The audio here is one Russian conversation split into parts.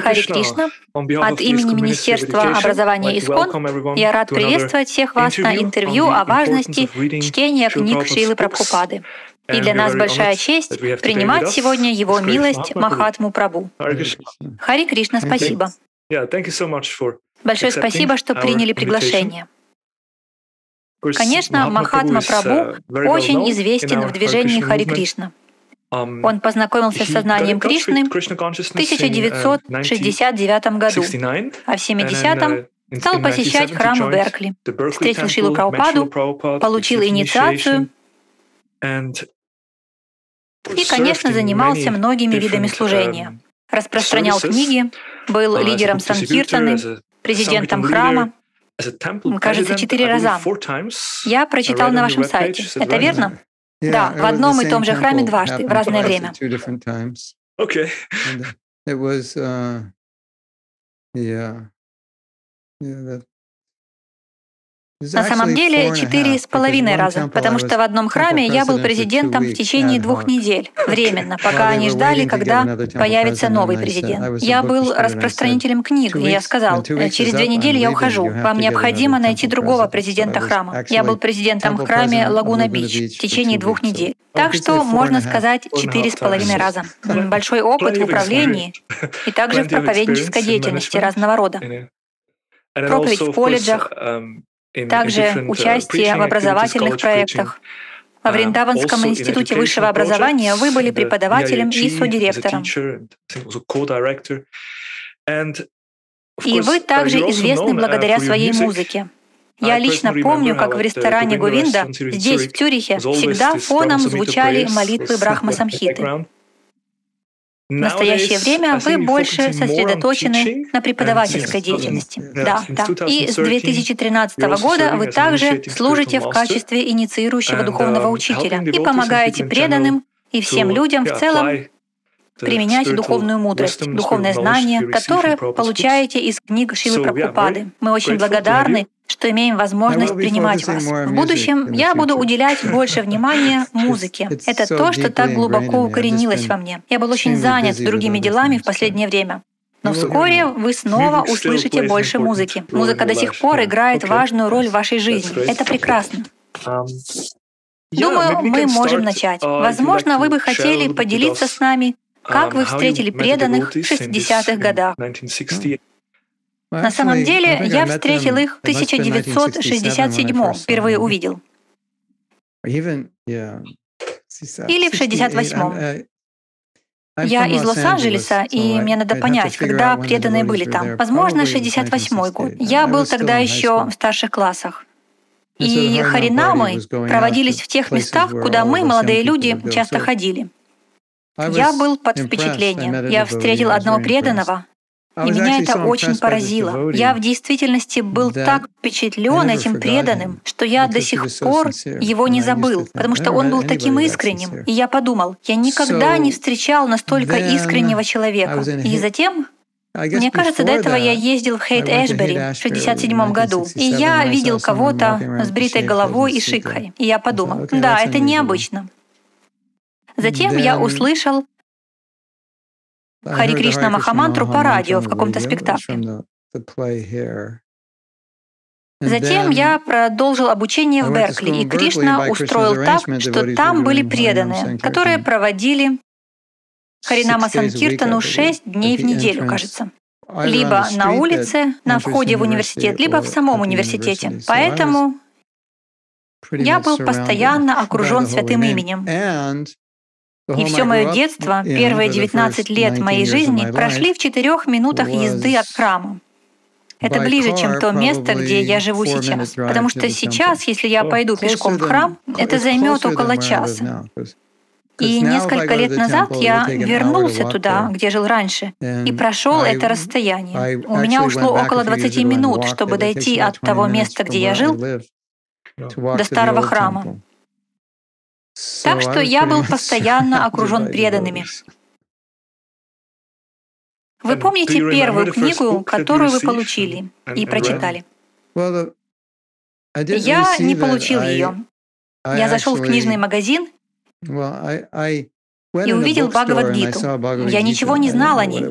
Хари Кришна. От имени Министерства образования ИСКОН я рад приветствовать всех вас на интервью о важности чтения книг Шилы Прабхупады. И для нас большая честь принимать сегодня Его милость Махатму Прабу. Хари Кришна, спасибо. Большое спасибо, что приняли приглашение. Конечно, Махатма Прабу очень известен в движении Хари Кришна. Он познакомился с сознанием Кришны в 1969 году, а в 70-м uh, стал посещать храм в Беркли, встретил Шилу Прабхупаду, получил инициацию и, конечно, занимался многими видами служения. Um, Распространял книги, был uh, лидером Санкиртаны, президентом храма, кажется, четыре раза. Я прочитал на вашем сайте. Это верно? Да, в одном и том же храме дважды, в разное время. Okay. It was, uh, yeah, yeah, that, На самом деле четыре с половиной раза, потому что в одном храме я был президентом в течение двух недель, временно, пока они ждали, когда появится новый президент. Я был распространителем книг, и я сказал, через две недели я ухожу, вам необходимо найти другого президента храма. Я был президентом в храме Лагуна Бич в течение двух недель. Так что, можно сказать, четыре с половиной раза. Большой опыт в управлении и также в проповеднической деятельности разного рода. Проповедь в колледжах, также uh, участие в образовательных проектах. Во uh, Вриндаванском институте высшего образования вы были преподавателем и содиректором. И вы также известны благодаря uh, своей музыке. Я лично помню, как в ресторане Говинда здесь, в Тюрихе, всегда фоном звучали молитвы Брахма Самхиты. В настоящее время вы больше сосредоточены на преподавательской деятельности. Да, да. И с 2013 года вы также служите в качестве инициирующего духовного учителя и помогаете преданным и всем людям в целом применять духовную мудрость, духовное знание, которое получаете из книг Шилы Прабхупады. Мы очень благодарны что имеем возможность принимать вас. В будущем я буду уделять больше внимания музыке. Это то, что так глубоко укоренилось во мне. Я был очень занят другими делами в последнее время. Но вскоре вы снова услышите больше музыки. Музыка до сих пор играет важную роль в вашей жизни. Это прекрасно. Um, Думаю, мы можем начать. Uh, Возможно, вы бы хотели поделиться с нами, как вы um, встретили преданных в 60-х годах. На самом деле, я встретил их в 1967 впервые увидел. Или в 68-м. Uh, я из Лос-Анджелеса, и мне надо понять, когда преданные были там. Возможно, 68-й год. Я был тогда еще в старших классах. И харинамы проводились в тех местах, куда мы, молодые люди, часто ходили. Я был под впечатлением. Я встретил одного преданного, и меня это очень поразило. Я в действительности был так впечатлен этим преданным, что я до сих пор его не забыл, потому что он был таким искренним. И я подумал, я никогда не встречал настолько искреннего человека. И затем мне кажется, до этого я ездил в Хейт Эшбери в 1967 году, и я видел кого-то с бритой головой и шикой. И я подумал, да, это необычно. Затем я услышал Хари Кришна Махамантру по радио в каком-то спектакле. Затем я продолжил обучение в Беркли, и Кришна устроил так, что там были преданные, которые проводили Харинама Санкиртану шесть дней в неделю, кажется. Либо на улице, на входе в университет, либо в самом университете. Поэтому я был постоянно окружен святым именем. И все мое детство, первые 19 лет моей жизни прошли в четырех минутах езды от храма. Это ближе, чем то место, где я живу сейчас. Потому что сейчас, если я пойду пешком в храм, это займет около часа. И несколько лет назад я вернулся туда, где жил раньше, и прошел это расстояние. У меня ушло около 20 минут, чтобы дойти от того места, где я жил, до старого храма. Так что я был постоянно окружен преданными. Вы помните первую книгу, которую вы получили и прочитали? Я не получил ее. Я зашел в книжный магазин и увидел Бхагавадгиту. Я ничего не знал о ней.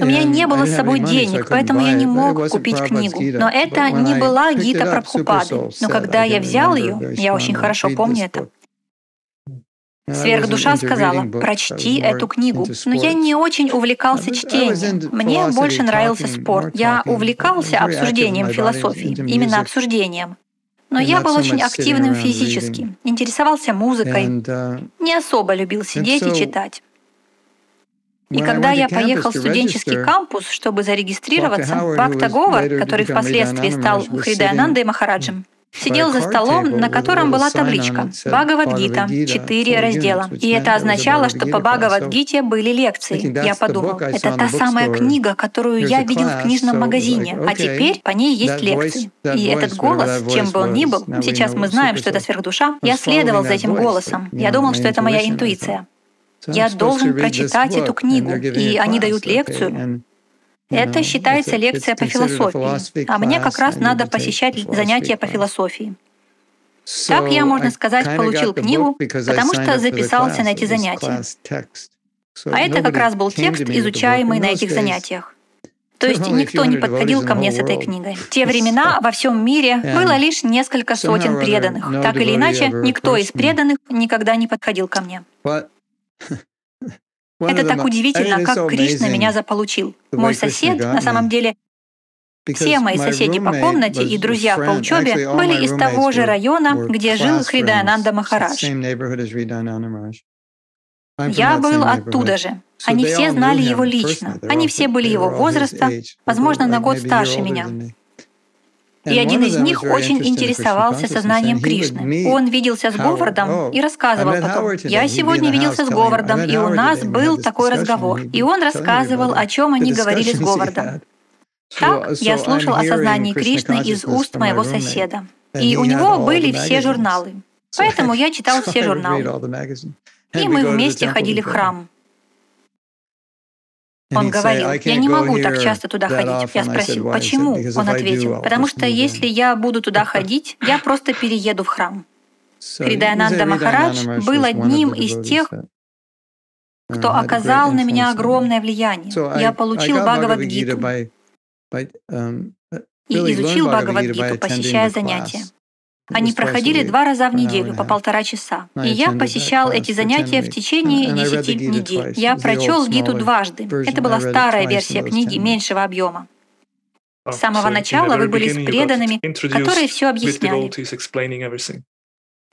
У меня не было с собой денег, поэтому я не мог купить книгу. Но это не была Гита Прабхупады. Но когда я взял ее, я очень хорошо помню это, Сверхдуша сказала, прочти эту книгу. Но я не очень увлекался чтением. Мне больше нравился спорт. Я увлекался обсуждением философии, именно обсуждением. Но я был очень активным физически, интересовался музыкой, uh, не особо любил сидеть и читать. И когда я поехал в студенческий кампус, чтобы зарегистрироваться, Бхакта Говар, который впоследствии стал Хридаянандой Махараджем, сидел за столом, на котором была табличка «Бхагавадгита», четыре раздела. И это означало, что по Бхагавадгите были лекции. Я подумал, это та самая книга, которую я видел в книжном магазине, а теперь по ней есть лекции. И этот голос, чем бы он ни был, сейчас мы знаем, что это сверхдуша, я следовал за этим голосом. Я думал, что это моя интуиция. Я должен прочитать эту книгу, и они дают лекцию, это считается лекция по философии, а мне как раз надо посещать занятия по философии. Так я, можно сказать, получил книгу, потому что записался на эти занятия. А это как раз был текст, изучаемый на этих занятиях. То есть никто не подходил ко мне с этой книгой. В те времена во всем мире было лишь несколько сотен преданных. Так или иначе, никто из преданных никогда не подходил ко мне. Это так удивительно, как Кришна меня заполучил. Мой сосед, на самом деле, все мои соседи по комнате и друзья по учебе были из того же района, где жил Хридаянанда Махарадж. Я был оттуда же. Они все знали его лично. Они все были его возраста, возможно, на год старше меня. И один из них очень интересовался сознанием Кришны. Он виделся с Говардом oh, и рассказывал потом. «Я сегодня виделся с Говардом, и у нас был такой разговор». И он рассказывал, о чем они говорили с Говардом. Так я слушал о сознании Кришны из уст моего соседа. И у него были все журналы. Поэтому я читал все журналы. И мы вместе ходили в храм. Он говорил, я не могу так часто туда ходить. Я спросил, почему? Он ответил, потому что если я буду туда ходить, я просто перееду в храм. Хридаянанда Махарадж был одним из тех, кто оказал на меня огромное влияние. Я получил Бхагавадгиту um, и изучил Бхагавадгиту, посещая занятия. Они проходили два раза в неделю по полтора часа. И я посещал эти занятия в течение десяти недель. Я прочел Гиту дважды. Это была старая версия книги, меньшего объема. С самого начала вы были с преданными, которые все объясняли.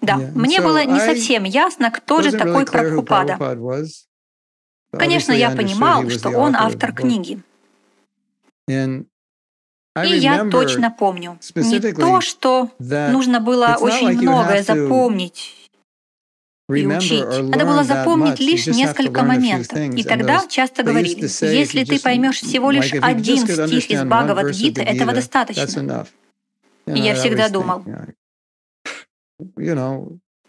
Да, мне было не совсем ясно, кто же такой Прабхупада. Конечно, я понимал, что он автор книги. И я точно помню. Не то, что нужно было очень многое запомнить и учить. Надо было запомнить лишь несколько моментов. И тогда часто говорили, если ты поймешь всего лишь один стих из Бхагавад-гиты, этого достаточно. И я всегда думал,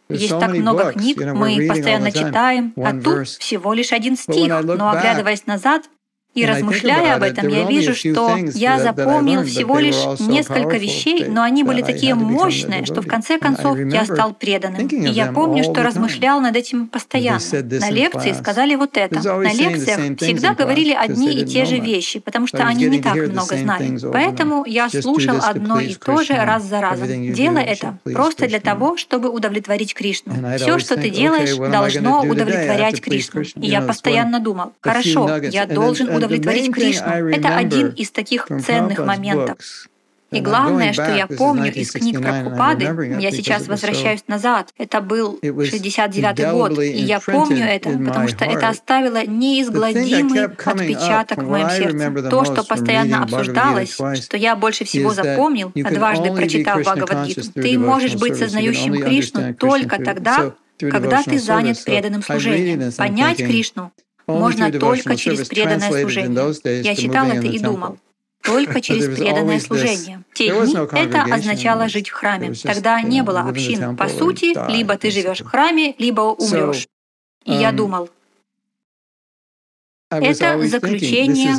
есть так много книг, мы постоянно читаем, а тут всего лишь один стих. Но оглядываясь назад, и размышляя об этом, я вижу, что я запомнил всего лишь несколько вещей, но они были такие мощные, что в конце концов я стал преданным. И я помню, что размышлял над этим постоянно. На лекции сказали вот это. На лекциях всегда говорили одни и те же вещи, потому что они не так много знали. Поэтому я слушал одно и то же раз за разом. Делай это просто для того, чтобы удовлетворить Кришну. Все, что ты делаешь, должно удовлетворять Кришну. И я постоянно думал, хорошо, я должен удовлетворить Кришну. Это один из таких ценных моментов. И главное, что я помню из книг Прабхупады, я сейчас возвращаюсь назад, это был 69 год, и я помню это, потому что это оставило неизгладимый отпечаток в моем сердце. То, что постоянно обсуждалось, что я больше всего запомнил, дважды прочитав Бхагавадгиту, ты можешь быть сознающим Кришну только тогда, когда ты занят преданным служением. Понять Кришну можно только через преданное служение. Я читал это и думал, только через преданное служение. В те дни это означало жить в храме. Тогда не было общин. По сути, либо ты живешь в храме, либо умрешь. И я um, думал, это заключение,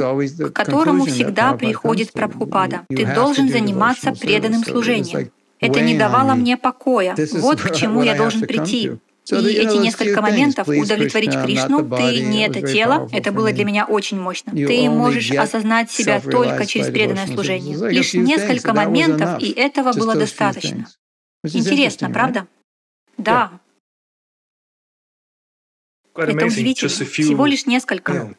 к которому всегда приходит Прабхупада. Ты должен заниматься преданным служением. Это не давало мне покоя. Вот к чему я должен прийти. И эти несколько моментов удовлетворить Кришну, ты не это тело, это было для меня очень мощно. Ты можешь осознать себя только через преданное служение. Лишь несколько моментов, и этого было достаточно. Интересно, правда? Да. Это удивительно. Всего лишь несколько.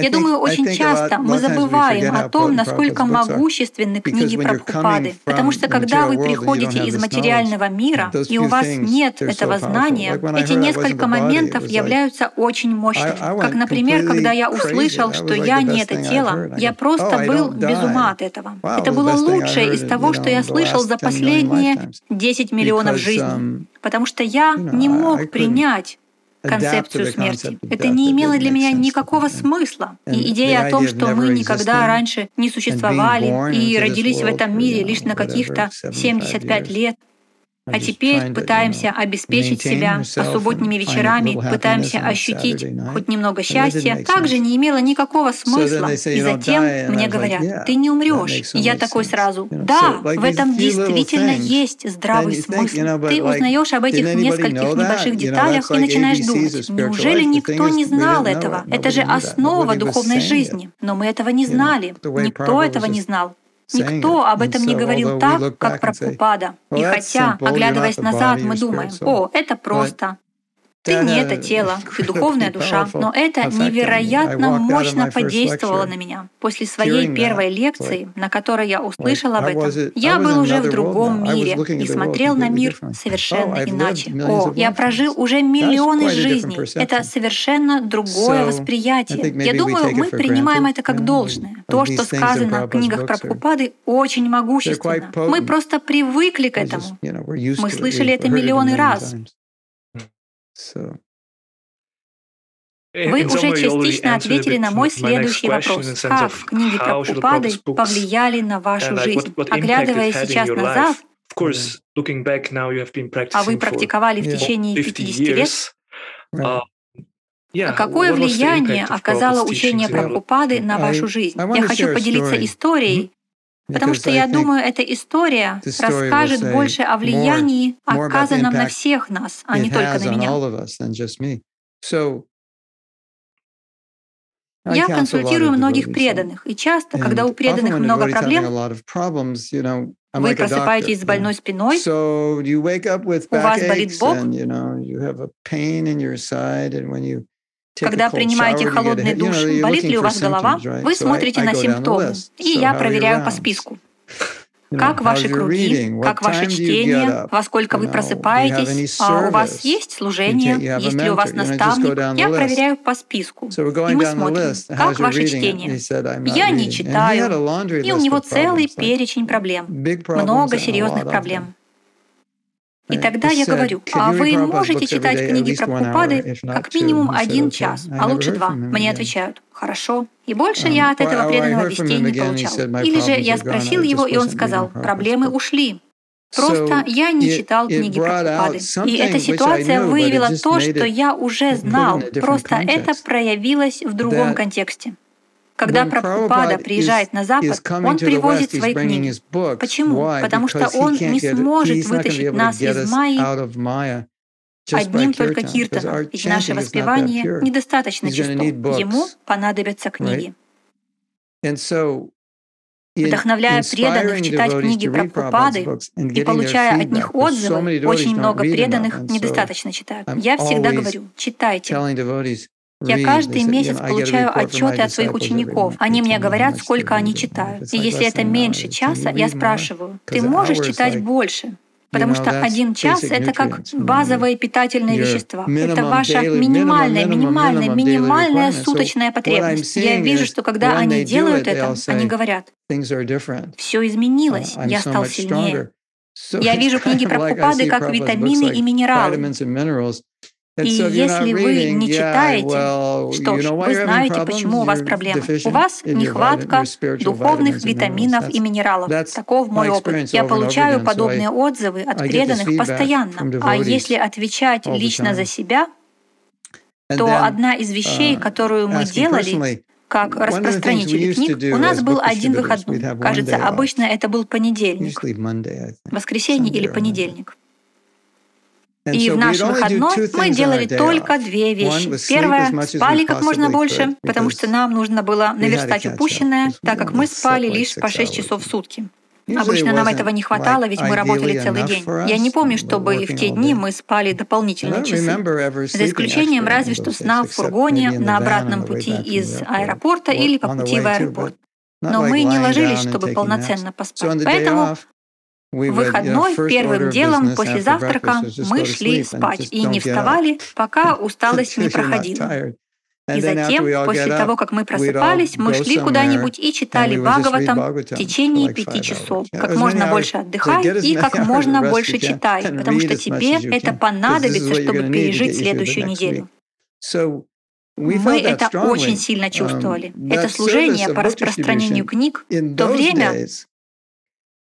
Я думаю, очень часто мы забываем о том, насколько могущественны книги Прабхупады, потому что когда вы приходите из материального мира, и у вас нет этого знания, эти несколько моментов являются очень мощными. Как, например, когда я услышал, что я не это тело, я просто oh, был без ума от этого. Это было лучшее из того, что я слышал за последние 10 миллионов жизней, um, потому что я не мог принять концепцию смерти. Это не имело для меня никакого смысла. И идея о том, что мы никогда раньше не существовали и родились в этом мире лишь на каких-то 75 лет, а теперь пытаемся обеспечить себя, а субботними вечерами пытаемся ощутить хоть немного счастья, также не имело никакого смысла. И затем мне говорят, ты не умрешь. И я такой сразу, да, в этом действительно есть здравый смысл. Ты узнаешь об этих нескольких небольших деталях и начинаешь думать, неужели никто не знал этого? Это же основа духовной жизни. Но мы этого не знали. Никто этого не знал. Никто об этом не говорил так, как про Прабхупада. И хотя, оглядываясь назад, мы думаем, о, это просто, ты не это тело, ты духовная душа. Но это невероятно мощно подействовало на меня. После своей первой лекции, на которой я услышал об этом, я был уже в другом мире и смотрел на мир совершенно иначе. О, я прожил уже миллионы жизней. Это совершенно другое восприятие. Я думаю, мы принимаем это как должное. То, что сказано в книгах Прабхупады, очень могущественно. Мы просто привыкли к этому. Мы слышали это миллионы раз. Вы уже частично ответили на мой следующий вопрос. Как книги Прабхупады повлияли на вашу жизнь? Оглядывая сейчас назад, а вы практиковали в течение 50 лет, Какое влияние оказало учение Прабхупады на вашу жизнь? Я хочу поделиться историей, Потому что я думаю, эта история расскажет больше о влиянии, оказанном на всех нас, а не только на меня. Я консультирую многих преданных, и часто, когда у преданных много проблем, вы просыпаетесь с больной спиной, у вас болит бок, когда принимаете холодный душ, болит ли у вас голова, вы смотрите на симптомы, и я проверяю по списку. Как ваши круги, как ваше чтение, во сколько вы просыпаетесь, а у вас есть служение, есть ли у вас наставник. Я проверяю по списку. И мы смотрим, как ваше чтение. Я не читаю, и у него целый перечень проблем, много серьезных проблем. И тогда я говорю, а вы можете читать книги про Прабхупады как минимум один час, а лучше два. Мне отвечают, хорошо. И больше я от этого преданного вестей не получал. Или же я спросил его, и он сказал, проблемы ушли. Просто я не читал книги про Прабхупады. И эта ситуация выявила то, что я уже знал, просто это проявилось в другом контексте. Когда Прабхупада приезжает на Запад, он привозит свои книги. Почему? Потому что он не сможет вытащить нас из Майи одним только киртаном, ведь наше воспевание недостаточно чисто. Ему понадобятся книги. Вдохновляя преданных читать книги Прабхупады и получая от них отзывы, очень много преданных недостаточно читают. Я всегда говорю, читайте. Я каждый месяц получаю отчеты от своих учеников. Они мне говорят, сколько они читают. И если это меньше часа, я спрашиваю, ты можешь читать больше? Потому что один час — это как базовые питательные вещества. Это ваша минимальная, минимальная, минимальная суточная потребность. Я вижу, что когда они делают это, они говорят, все изменилось, я стал сильнее. Я вижу книги про Прабхупады как витамины и минералы. И если вы не читаете, что ж, вы знаете, почему у вас проблемы. У вас нехватка духовных витаминов и минералов. Таков мой опыт. Я получаю подобные отзывы от преданных постоянно. А если отвечать лично за себя, то одна из вещей, uh, которую мы делали, как распространители книг, у нас был один выходной. Кажется, обычно это был понедельник, воскресенье или понедельник. И в наш выходной мы делали только две вещи. Первое — спали как можно больше, потому что нам нужно было наверстать упущенное, так как мы спали лишь по 6 часов в сутки. Обычно нам этого не хватало, ведь мы работали целый день. Я не помню, чтобы в те дни мы спали дополнительные часы. За исключением разве что сна в фургоне на обратном пути из аэропорта или по пути в аэропорт. Но мы не ложились, чтобы полноценно поспать. Поэтому выходной первым делом после завтрака мы шли спать и не вставали, пока усталость не проходила. И затем, после того, как мы просыпались, мы шли куда-нибудь и читали Бхагаватам в течение пяти часов. Как можно больше отдыхай и как можно больше читай, потому что тебе это понадобится, чтобы пережить следующую неделю. Мы это очень сильно чувствовали. Um, это служение по распространению книг в то время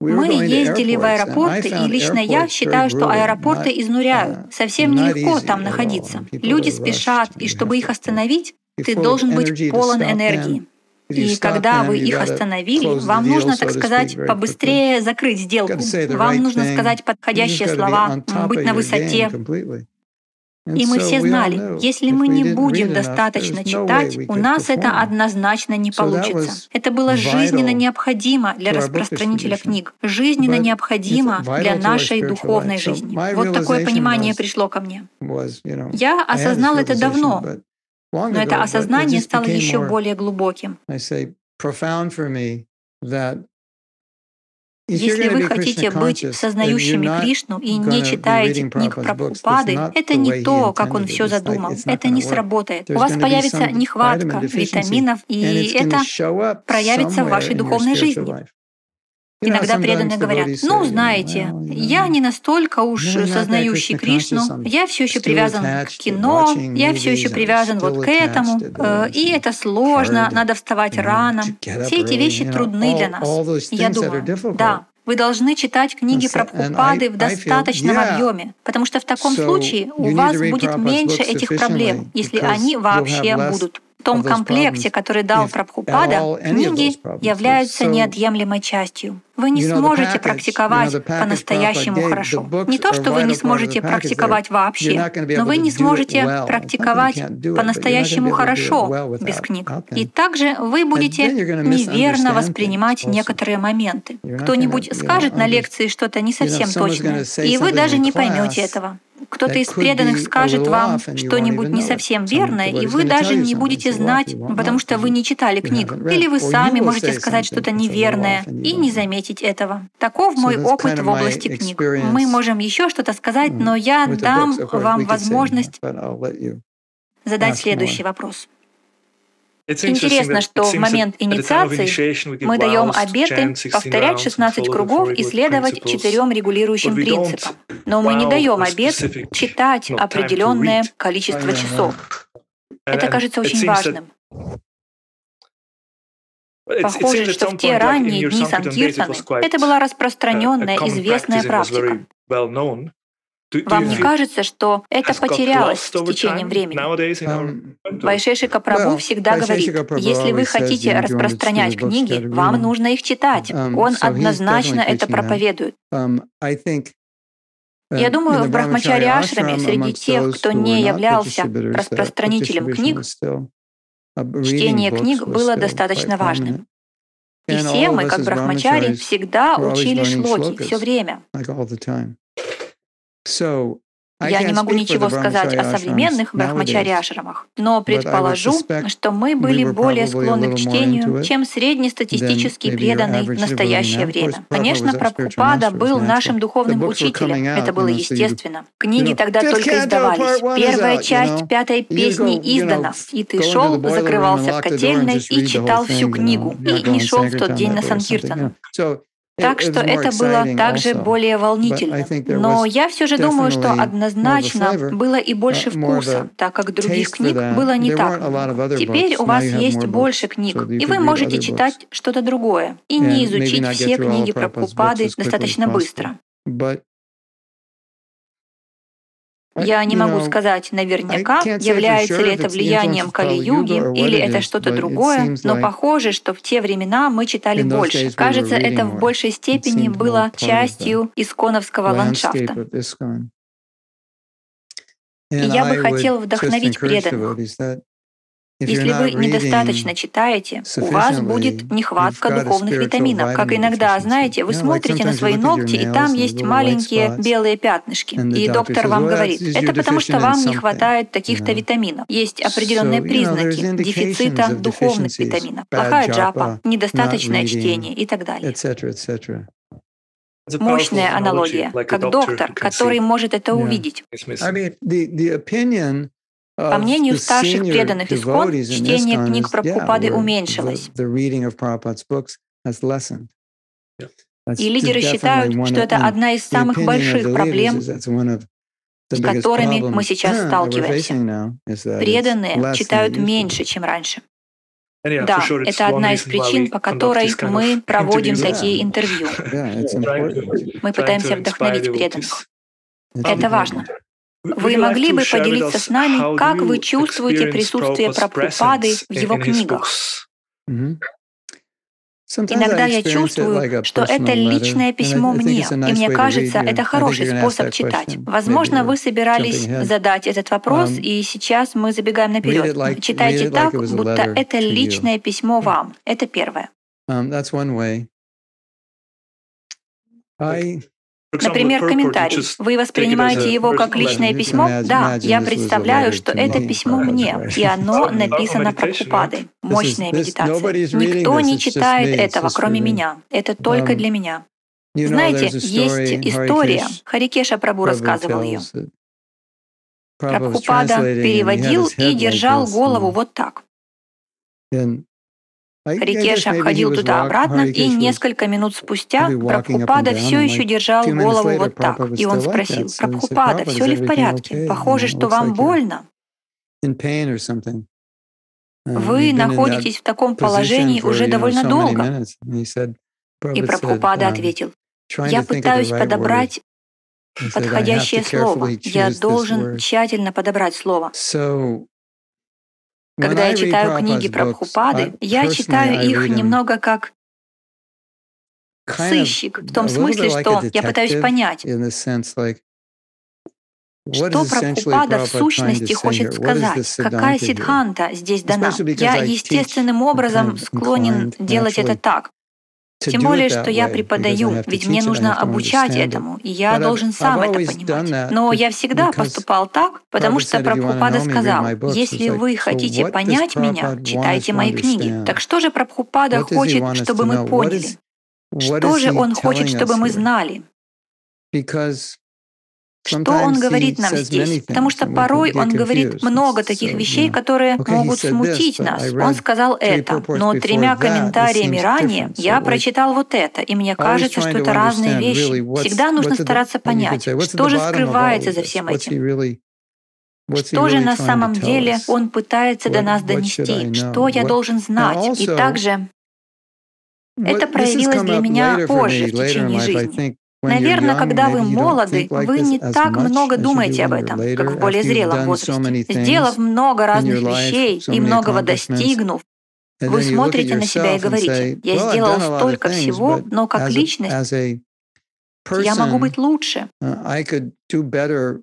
мы ездили в аэропорты, и лично я считаю, что аэропорты изнуряют. Uh, Совсем нелегко там находиться. Люди спешат, и чтобы их остановить, ты должен быть полон энергии. И когда вы их остановили, вам нужно, так сказать, побыстрее закрыть сделку. Вам нужно сказать подходящие слова, быть на высоте. И мы все знали, если мы не будем достаточно читать, у нас это однозначно не получится. Это было жизненно необходимо для распространителя книг, жизненно необходимо для нашей духовной жизни. Вот такое понимание пришло ко мне. Я осознал это давно, но это осознание стало еще более глубоким. Если вы хотите быть сознающими Кришну и не читаете книг про Прабхупады, это не то, как он все задумал. Это не сработает. У вас появится нехватка витаминов, и это проявится в вашей духовной жизни. Иногда преданные говорят, ну, знаете, я не настолько уж сознающий Кришну, я все еще привязан к кино, я все еще привязан вот к этому, э, и это сложно, надо вставать рано. Все эти вещи трудны для нас. Я думаю, да, вы должны читать книги про Прабхупады в достаточном объеме, потому что в таком случае у вас будет меньше этих проблем, если они вообще будут. В том комплекте, который дал Прабхупада, книги являются неотъемлемой частью. Вы не сможете практиковать по-настоящему хорошо. Не то, что вы не сможете практиковать вообще, но вы не сможете практиковать по-настоящему хорошо без книг. И также вы будете неверно воспринимать некоторые моменты. Кто-нибудь скажет на лекции что-то не совсем точное, и вы даже не поймете этого кто-то из преданных скажет вам что-нибудь не совсем верное, и вы даже не будете знать, потому что вы не читали книг. Или вы сами можете сказать что-то неверное и не заметить этого. Таков мой опыт в области книг. Мы можем еще что-то сказать, но я дам вам возможность задать следующий вопрос. Интересно, что в момент инициации мы даем обеты повторять 16 кругов и следовать четырем регулирующим принципам. Но мы не даем обет читать определенное количество часов. Это кажется очень важным. Похоже, что в те ранние дни Санкиртаны это была распространенная, известная практика. Вам не кажется, что это потерялось с течением времени? Вайшешика Прабhu всегда говорит, если вы хотите распространять книги, вам нужно их читать. Он однозначно это проповедует. Uh, Я думаю, в Брахмачари Ашраме среди тех, кто не являлся uh, распространителем книг, чтение книг было достаточно важным. И все мы, как брахмачари, всегда учили шлоки все время. Я не могу ничего сказать о современных брахмачари-ашрамах, но предположу, что мы были более склонны к чтению, чем среднестатистически преданный в настоящее время. Конечно, Прабхупада был нашим духовным учителем, это было естественно. Книги тогда только издавались. Первая часть пятой песни издана, и ты шел, закрывался в котельной и читал всю книгу, и не шел в тот день на Санкиртану. Так что это было также более волнительно. Но я все же думаю, что однозначно было и больше вкуса, так как других книг было не так. Теперь у вас есть больше книг, и вы можете читать что-то другое и не изучить все книги про Пупады достаточно быстро. Я не могу сказать наверняка, является ли это влиянием Кали-юги или это что-то другое, но похоже, что в те времена мы читали больше. Кажется, это в большей степени было частью исконовского ландшафта. И я бы хотел вдохновить преданных. Если вы недостаточно читаете, у вас будет нехватка духовных витаминов. Как иногда, знаете, вы смотрите на свои ногти, и там есть маленькие белые пятнышки. И доктор вам говорит, это потому что вам не хватает таких-то витаминов. Есть определенные признаки дефицита духовных витаминов. Плохая джапа, недостаточное чтение и так далее. Мощная аналогия, как доктор, который может это увидеть. По мнению старших преданных искон, чтение книг Прабхупады уменьшилось. И лидеры считают, что это одна из самых больших проблем, с которыми мы сейчас сталкиваемся. Преданные читают меньше, чем раньше. Да, это одна из причин, по которой мы проводим такие интервью. Мы пытаемся вдохновить преданных. Это важно. Вы могли бы поделиться с нами, как вы чувствуете присутствие Прабхупады в его книгах? Иногда я чувствую, что это личное письмо мне, и мне кажется, это хороший способ читать. Возможно, вы собирались задать этот вопрос, и сейчас мы забегаем наперед. Читайте так, будто это личное письмо вам. Это первое. Um, Например, комментарий. Вы воспринимаете его как личное письмо? Да, я представляю, что это письмо мне, и оно написано Прабхупадой. Мощная медитация. Никто не читает этого, кроме меня. Это только для меня. Знаете, есть история, Харикеша Прабу рассказывал ее. Прабхупада переводил и держал голову вот так. Рикеша ходил туда-обратно, и несколько минут спустя Прабхупада все еще держал голову вот так. И он спросил, «Прабхупада, все ли в порядке? Похоже, что вам больно». Вы находитесь в таком положении уже довольно долго. И Прабхупада ответил, «Я пытаюсь подобрать подходящее слово. Я должен тщательно подобрать слово. Когда я читаю книги про Прабхупады, я читаю их немного как сыщик, в том смысле, что я пытаюсь понять, что Прабхупада в сущности хочет сказать? Какая сидханта здесь дана? Я естественным образом склонен делать это так. Тем более, что я преподаю, ведь мне нужно обучать этому, и я должен сам это понимать. Но я всегда поступал так, потому что Прабхупада сказал, если вы хотите понять меня, читайте мои книги. Так что же Прабхупада хочет, чтобы мы поняли? Что же он хочет, чтобы мы знали? Что он говорит нам здесь? Потому что порой он говорит много таких вещей, которые могут смутить нас. Он сказал это, но тремя комментариями ранее я прочитал вот это, и мне кажется, что это разные вещи. Всегда нужно стараться понять, что же скрывается за всем этим. Что же на самом деле он пытается до нас донести? Что я должен знать? И также это проявилось для меня позже в течение жизни. Наверное, когда вы молоды, вы не так много думаете об этом, как в более зрелом возрасте. Сделав много разных вещей и многого достигнув, вы смотрите на себя и говорите, я сделал столько всего, но как личность я могу быть лучше, uh,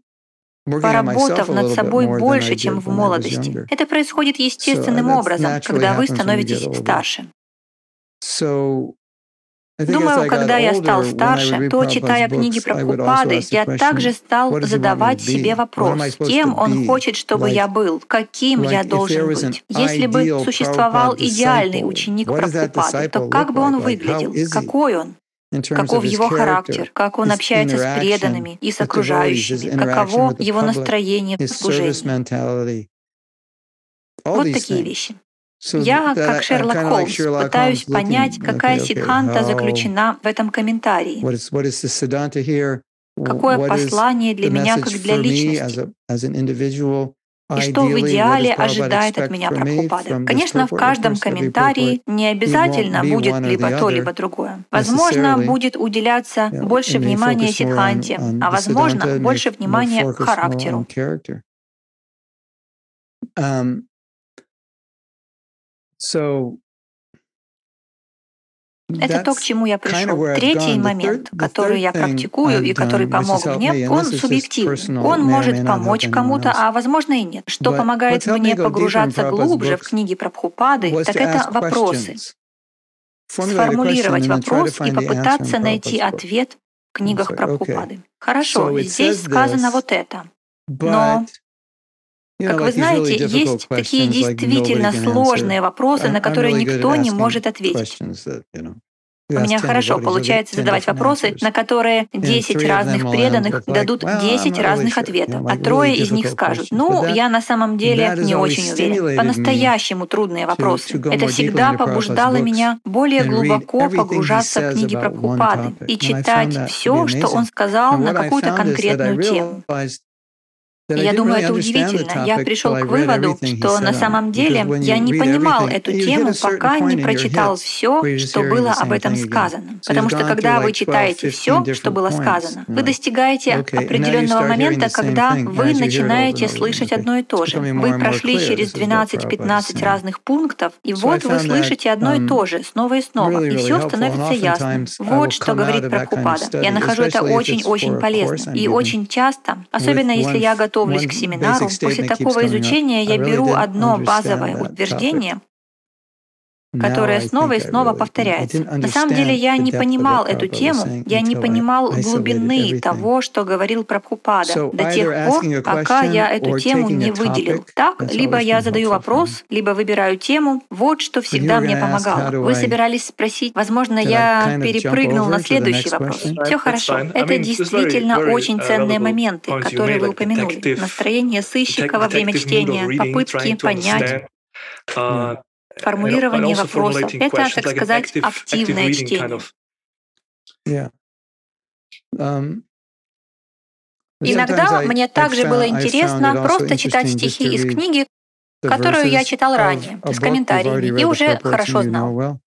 поработав над собой больше, чем в молодости. Это происходит естественным образом, когда вы становитесь старше. Думаю, когда я стал старше, то, читая книги про Купады, я также стал задавать себе вопрос, кем он хочет, чтобы я был, каким я должен быть. Если бы существовал идеальный ученик Прабхупады, то как бы он выглядел, какой он? каков его характер, как он общается с преданными и с окружающими, каково его настроение в служении. Вот такие вещи. Я, как Шерлок Холмс, пытаюсь понять, какая сидханта заключена в этом комментарии. Какое послание для меня, как для личности? И что в идеале ожидает от меня Прабхупада? Конечно, в каждом комментарии не обязательно будет либо то, либо другое. Возможно, будет уделяться больше внимания сидханте, а возможно, больше внимания характеру. Это то, к чему я пришел. Третий момент, который я практикую и который помог мне, он субъективен. Он может помочь кому-то, а возможно и нет. Что помогает мне погружаться глубже в книги про Прабхупады, так это вопросы. Сформулировать вопрос и попытаться найти ответ в книгах про Прабхупады. Хорошо, здесь сказано вот это. Но как вы знаете, есть такие действительно сложные вопросы, на которые никто не может ответить. У меня хорошо получается задавать вопросы, на которые 10 разных преданных дадут 10 разных ответов, а трое из них скажут, ну, я на самом деле не очень уверен. По-настоящему трудные вопросы. Это всегда побуждало меня более глубоко погружаться в книги про Прабхупады и читать все, что он сказал на какую-то конкретную тему. Я думаю, это удивительно. Я пришел к выводу, что на самом деле я не понимал эту тему, пока не прочитал все, что было об этом сказано. Потому что когда вы читаете все, что было сказано, вы достигаете определенного момента, когда вы начинаете слышать одно и то же. Вы прошли через 12-15 разных пунктов, и вот вы слышите одно и то же снова и снова, и все становится ясно. Вот что говорит Прабхупада. Я нахожу это очень-очень полезно. И очень часто, особенно если я готов готовлюсь к семинару, после такого изучения я беру одно базовое утверждение, которая снова и снова повторяется. На самом деле я не понимал эту тему, я не понимал глубины того, что говорил Прабхупада, до тех пор, пока я эту тему не выделил. Так, либо я задаю вопрос, либо выбираю тему. Вот что всегда мне помогало. Вы собирались спросить, возможно, я перепрыгнул на следующий вопрос. Все хорошо. Это действительно очень uh, ценные моменты, которые вы упомянули. Настроение сыщика во время чтения, попытки понять uh, формулирование вопросов. Это, так сказать, активное чтение. Um, Иногда мне также было интересно просто читать стихи из книги, которую я читал ранее, с комментариями, и уже хорошо знал.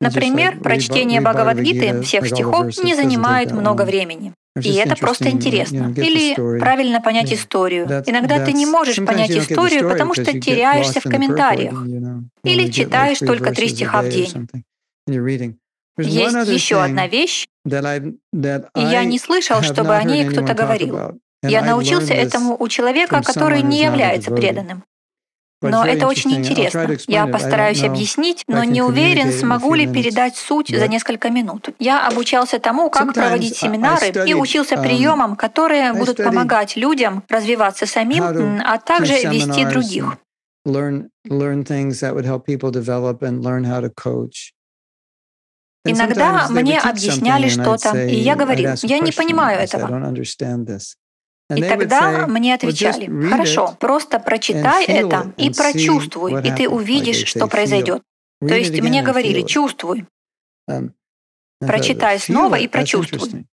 Например, прочтение Бхагавадгиты всех стихов не занимает много времени. И это просто интересно. Или правильно понять историю. Иногда ты не можешь понять историю, потому что теряешься в комментариях. Или читаешь только три стиха в день. Есть еще одна вещь, и я не слышал, чтобы о ней кто-то говорил. Я научился этому у человека, который не является преданным. Но это очень интересно. Я постараюсь объяснить, но не уверен, смогу ли передать суть за несколько минут. Я обучался тому, как проводить семинары, и учился um, приемам, которые будут помогать людям развиваться самим, а также вести других. Иногда мне объясняли что-то, и я говорил, я не понимаю этого. И тогда мне отвечали, хорошо, просто прочитай это и прочувствуй, и ты увидишь, что произойдет. То есть мне говорили, чувствуй. Um, прочитай снова и прочувствуй.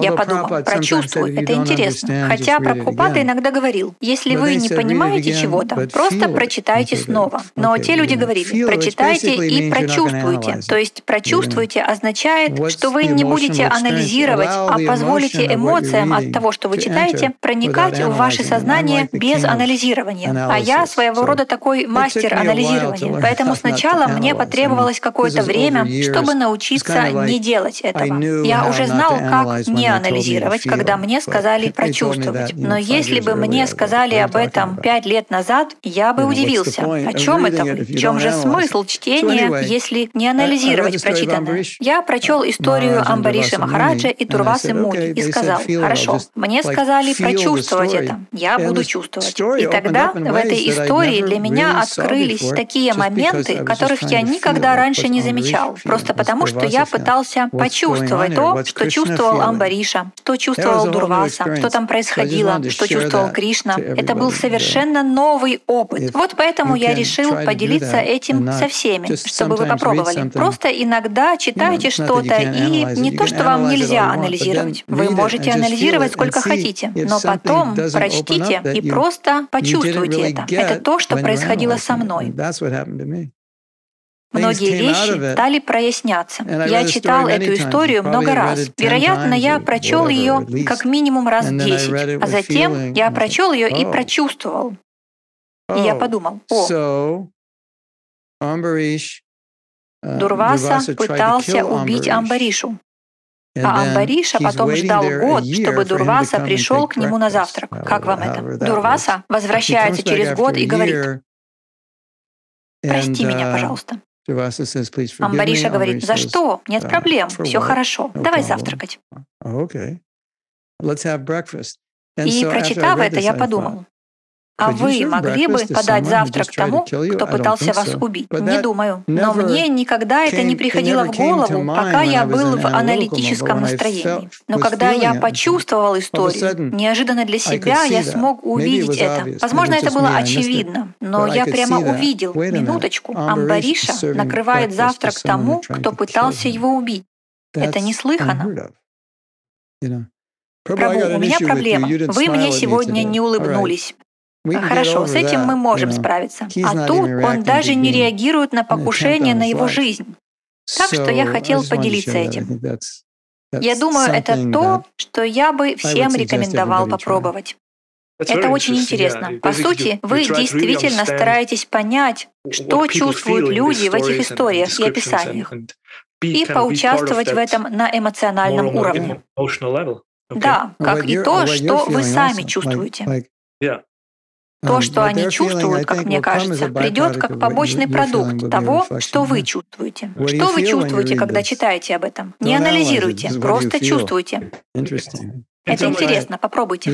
Я подумал, прочувствую, это интересно. Хотя Прабхупада иногда говорил, если вы не понимаете чего-то, просто прочитайте снова. Но те люди говорили, прочитайте и прочувствуйте. То есть прочувствуйте означает, что вы не будете анализировать, а позволите эмоциям от того, что вы читаете, проникать в ваше сознание без анализирования. А я своего рода такой мастер анализирования. Поэтому сначала мне потребовалось какое-то время, чтобы научиться не делать этого. Я уже знал, как не не анализировать, когда мне сказали прочувствовать. Но если бы мне сказали об этом пять лет назад, я бы удивился. О чем это? В чем же смысл чтения, если не анализировать прочитанное? Я прочел историю Амбариши Махараджа и Турвасы Муни и сказал, хорошо, мне сказали прочувствовать это, я буду чувствовать. И тогда в этой истории для меня открылись такие моменты, которых я никогда раньше не замечал, просто потому что я пытался почувствовать то, что чувствовал Амбариш Амбариша, что чувствовал Дурваса, что там происходило, что чувствовал Кришна. Это был совершенно новый опыт. Вот поэтому я решил поделиться этим со всеми, чтобы вы попробовали. Просто иногда читайте что-то, и не то, что вам нельзя анализировать. Вы можете анализировать сколько хотите, но потом прочтите и просто почувствуйте это. Это то, что происходило со мной. Многие вещи стали проясняться. Я читал эту историю много раз. Вероятно, я прочел ее как минимум раз десять, а затем я прочел ее и oh. прочувствовал. И я oh. подумал, о, Дурваса пытался убить Амбаришу. А Амбариша потом ждал год, чтобы Дурваса пришел к нему на завтрак. Как вам это? Дурваса возвращается через год и говорит, «Прости меня, пожалуйста». Амбариша говорит, «За что? Нет проблем, все хорошо, давай завтракать». И прочитав это, я подумал, а вы могли бы подать завтрак тому, кто пытался вас убить? Не думаю. Но мне никогда это не приходило в голову, пока я был в аналитическом настроении. Но когда я почувствовал историю, неожиданно для себя я смог увидеть это. Возможно, это было очевидно, но я прямо увидел, минуточку, Амбариша накрывает завтрак тому, кто пытался его убить. Это неслыханно. Прабу, у меня проблема. Вы мне сегодня не улыбнулись. Хорошо, с этим мы можем справиться. А тут он даже не реагирует на покушение на его жизнь. Так что я хотел поделиться этим. Я думаю, это то, что я бы всем рекомендовал попробовать. Это очень интересно. По сути, вы действительно стараетесь понять, что чувствуют люди в этих историях и описаниях, и поучаствовать в этом на эмоциональном уровне. Да, как и то, что вы сами чувствуете. То, что они чувствуют, как мне кажется, придет как побочный продукт того, что вы чувствуете. Что вы чувствуете, когда читаете об этом? Не анализируйте, просто чувствуйте. Это интересно, попробуйте.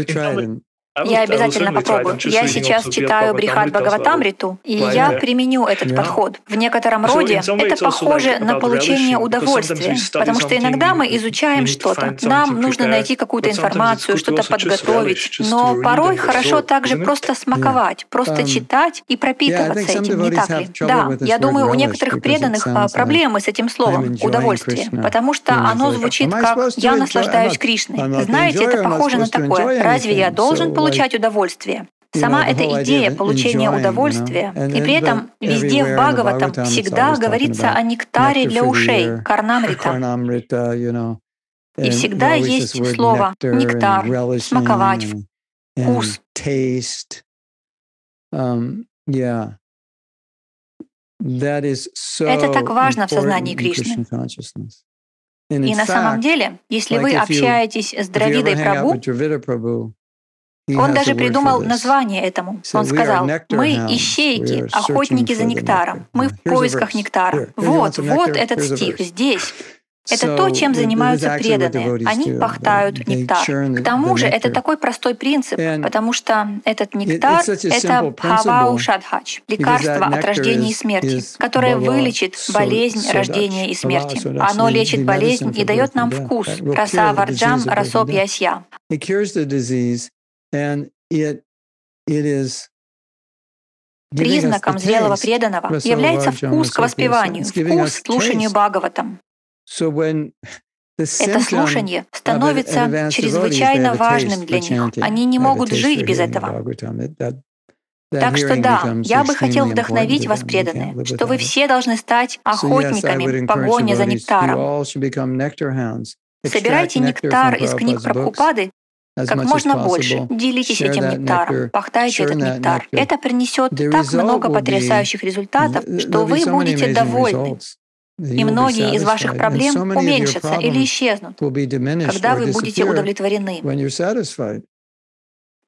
Я обязательно попробую. Я сейчас читаю Брихат Бхагаватамриту, и я применю этот подход. В некотором роде это похоже на получение удовольствия, потому что иногда мы изучаем что-то, нам нужно найти какую-то информацию, что-то подготовить, но порой хорошо также просто смаковать, просто читать и пропитываться этим, не так ли? Да, я думаю, у некоторых преданных а, проблемы с этим словом «удовольствие», потому что оно звучит как «я наслаждаюсь Кришной». Знаете, это похоже на такое. Разве я должен получить получать удовольствие. Сама эта идея получения удовольствия, и при этом везде в Бхагаватам всегда говорится о нектаре для ушей, карнамрита. И всегда есть слово «нектар», «смаковать», «вкус». Um, Это так важно в сознании Кришны. И на самом деле, если вы общаетесь с Дравидой Прабhu, он даже придумал название этому. Он сказал, мы ищейки, охотники за нектаром. Мы в поисках нектара. Вот, вот этот стих здесь. Это то, чем занимаются преданные. Они пахтают нектар. К тому же это такой простой принцип, потому что этот нектар — это Бхавау Шадхач, лекарство от рождения и смерти, которое вылечит болезнь рождения и смерти. Оно лечит болезнь и дает нам вкус. Раса варджам расоп ясья. Признаком зрелого преданного является вкус к воспеванию, вкус к слушанию Бхагаватам. Это слушание становится чрезвычайно важным для них. Они не могут жить без этого. Так что да, я бы хотел вдохновить вас, преданные, что вы все должны стать охотниками в погоне за нектаром. Собирайте нектар из книг Прабхупады как можно больше. Делитесь этим нектаром, пахтайте этот нектар. Это принесет так много потрясающих результатов, что вы будете довольны. И многие из ваших проблем уменьшатся или исчезнут, когда вы будете удовлетворены.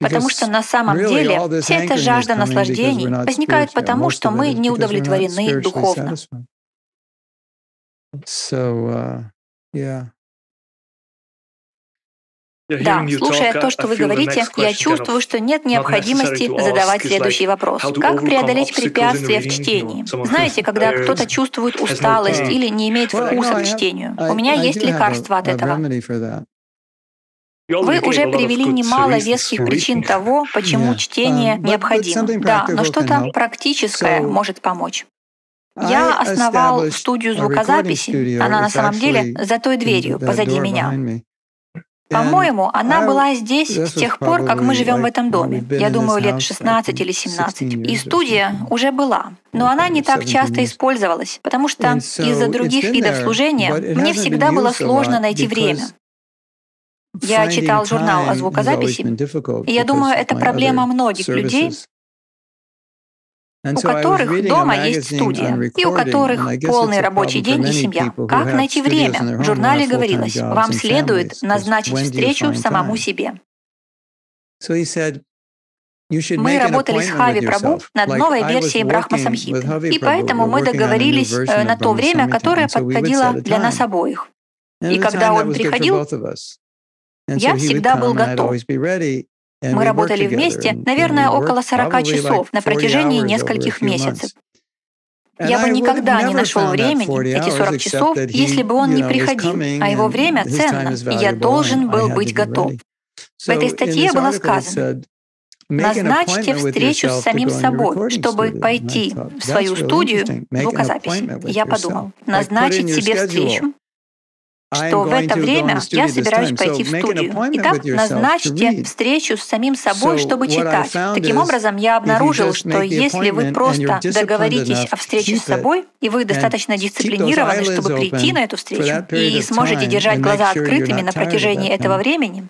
Потому что на самом деле вся эта жажда наслаждений возникает потому, что мы не удовлетворены духовно. So, uh, yeah. Да, слушая то, что вы говорите, я чувствую, что нет необходимости задавать следующий вопрос. Как преодолеть препятствия в чтении? Знаете, когда кто-то чувствует усталость или не имеет вкуса к чтению, у меня есть лекарство от этого. Вы уже привели немало веских причин того, почему чтение um, необходимо. Да, но что-то практическое может помочь. Я основал студию звукозаписи, она на самом деле за той дверью позади меня. По-моему, она была здесь с тех пор, как мы живем в этом доме. Я думаю, лет 16 или 17. И студия уже была. Но она не так часто использовалась, потому что из-за других видов служения мне всегда было сложно найти время. Я читал журнал о звукозаписи, и я думаю, это проблема многих людей, у которых дома есть студия, и у которых полный рабочий день и семья. Как найти время? В журнале говорилось, вам следует назначить встречу самому себе. Мы работали с Хави Прабу над новой версией Брахма Самхиты, и поэтому мы договорились э, на то время, которое подходило для нас обоих. И когда он приходил, я всегда был готов. Мы работали вместе, наверное, около 40 часов на протяжении нескольких месяцев. Я бы никогда не нашел времени, эти 40 часов, если бы он не приходил, а его время ценно, и я должен был быть готов. В этой статье было сказано, Назначьте встречу с самим собой, чтобы пойти в свою студию звукозаписи. Я подумал, назначить себе встречу, что в это время я собираюсь пойти в студию. Итак, назначьте встречу с самим собой, чтобы читать. Таким образом, я обнаружил, что если вы просто договоритесь о встрече с собой, и вы достаточно дисциплинированы, чтобы прийти на эту встречу, и сможете держать глаза открытыми на протяжении этого времени,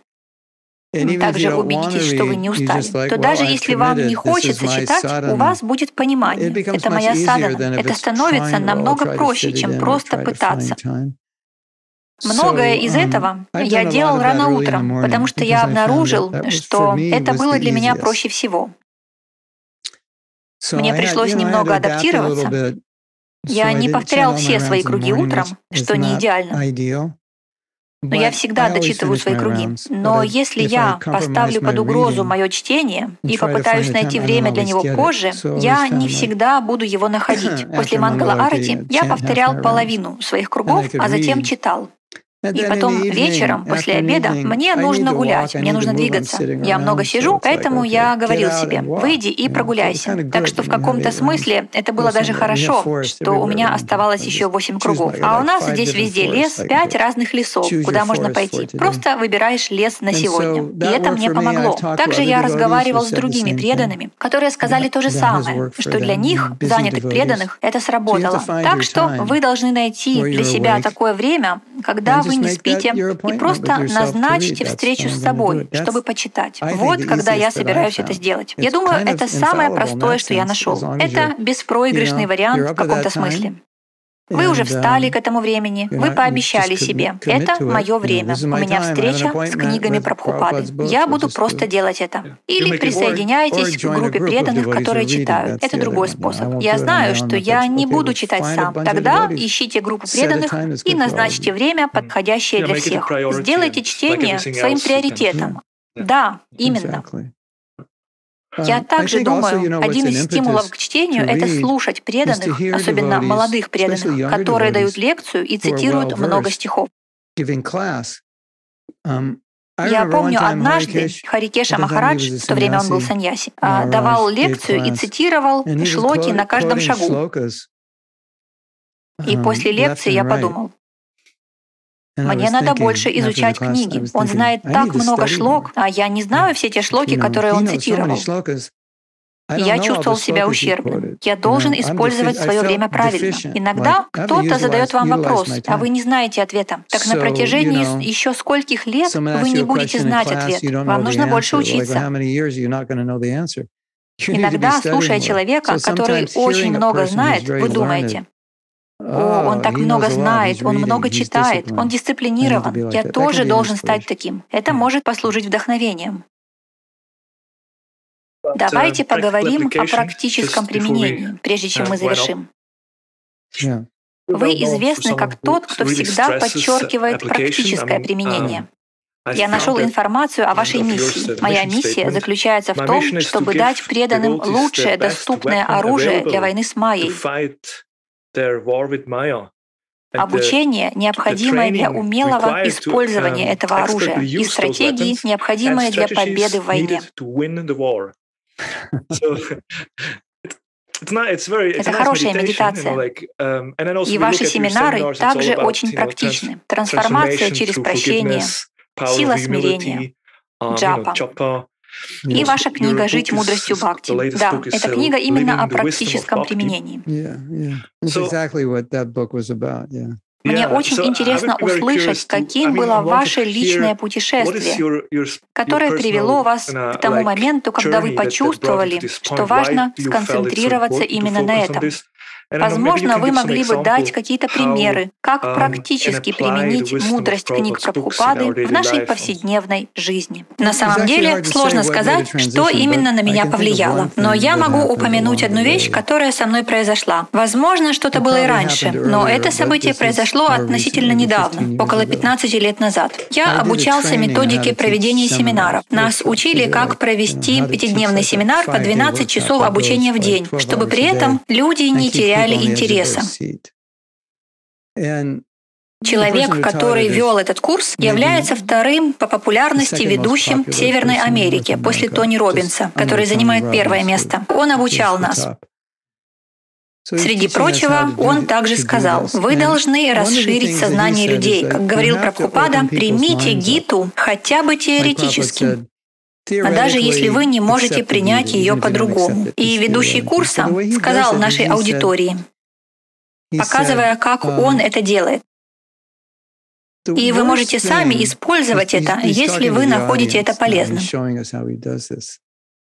также убедитесь, что вы не устали, то даже если вам не хочется читать, у вас будет понимание. Это моя садана. Это становится намного проще, чем просто пытаться. Многое из этого я делал рано утром, потому что я обнаружил, что это было для меня проще всего. Мне пришлось немного адаптироваться. Я не повторял все свои круги утром, что не идеально. Но я всегда дочитываю свои круги. Но если я поставлю под угрозу мое чтение и попытаюсь найти время для него позже, я не всегда буду его находить. После Мангала Арати я повторял половину своих кругов, а затем читал. И потом вечером, после обеда, мне нужно гулять, мне нужно двигаться. Я много сижу, поэтому я говорил себе, выйди и прогуляйся. Так что в каком-то смысле это было даже хорошо, что у меня оставалось еще восемь кругов. А у нас здесь везде лес, пять разных лесов, куда можно пойти. Просто выбираешь лес на сегодня. И это мне помогло. Также я разговаривал с другими преданными, которые сказали то же самое, что для них, занятых преданных, это сработало. Так что вы должны найти для себя такое время, когда вы не спите, и просто назначьте встречу с собой, чтобы почитать. Вот когда я собираюсь это сделать. Я думаю, это самое простое, что я нашел. Это беспроигрышный вариант в каком-то смысле. Вы уже встали um, к этому времени, вы пообещали себе, это мое время, у меня встреча с книгами про Прабхупады. Я буду просто делать это. Или присоединяйтесь к группе преданных, которые читают. Это другой способ. Я знаю, что я не буду читать сам. Тогда ищите группу преданных и назначьте время, подходящее для всех. Сделайте чтение своим приоритетом. Да, именно. Я uh, также думаю, один из стимулов к чтению — это слушать преданных, особенно молодых преданных, которые дают лекцию и цитируют много стихов. Um, Я помню, однажды Харикеша Махарадж, в то время он был саньяси, а, давал лекцию и цитировал шлоки на каждом шагу. И um, после лекции я подумал, мне надо больше изучать книги. Он знает так много шлок, а я не знаю все те шлоки, которые он цитировал. Я чувствовал себя ущербным. Я должен использовать свое время правильно. Иногда кто-то задает вам вопрос, а вы не знаете ответа. Так на протяжении еще скольких лет вы не будете знать ответ. Вам нужно больше учиться. Иногда, слушая человека, который очень много знает, вы думаете, о, он так много знает, он много читает, он дисциплинирован. Я тоже должен стать таким. Это может послужить вдохновением. Давайте поговорим о практическом применении, прежде чем мы завершим. Вы известны как тот, кто всегда подчеркивает практическое применение. Я нашел информацию о вашей миссии. Моя миссия заключается в том, чтобы дать преданным лучшее доступное оружие для войны с Майей. Обучение, необходимое для умелого использования um, этого оружия, и стратегии, необходимые для победы в войне. Это хорошая медитация. Um, и ваши семинары также очень практичны. Трансформация через прощение, сила смирения, um, джапа. И ваша книга «Жить мудростью Бхакти». Да, эта книга именно о практическом применении. Мне очень интересно услышать, каким было ваше личное путешествие, которое привело вас к тому моменту, когда вы почувствовали, что важно сконцентрироваться именно на этом. Возможно, вы могли бы дать какие-то примеры, как практически применить мудрость книг Прабхупады в нашей повседневной жизни. На самом деле, сложно сказать, что именно на меня повлияло. Но я могу упомянуть одну вещь, которая со мной произошла. Возможно, что-то было и раньше, но это событие произошло относительно недавно, около 15 лет назад. Я обучался методике проведения семинаров. Нас учили, как провести пятидневный семинар по 12 часов обучения в день, чтобы при этом люди не теряли теряли интереса. Человек, который вел этот курс, является вторым по популярности ведущим в Северной Америке после Тони Робинса, который занимает первое место. Он обучал нас. Среди прочего, он также сказал, вы должны расширить сознание людей. Как говорил Прабхупада, примите гиту хотя бы теоретически, даже если вы не можете принять ее по-другому. И ведущий курса сказал нашей аудитории, показывая, как он это делает. И вы можете сами использовать это, если вы находите это полезным.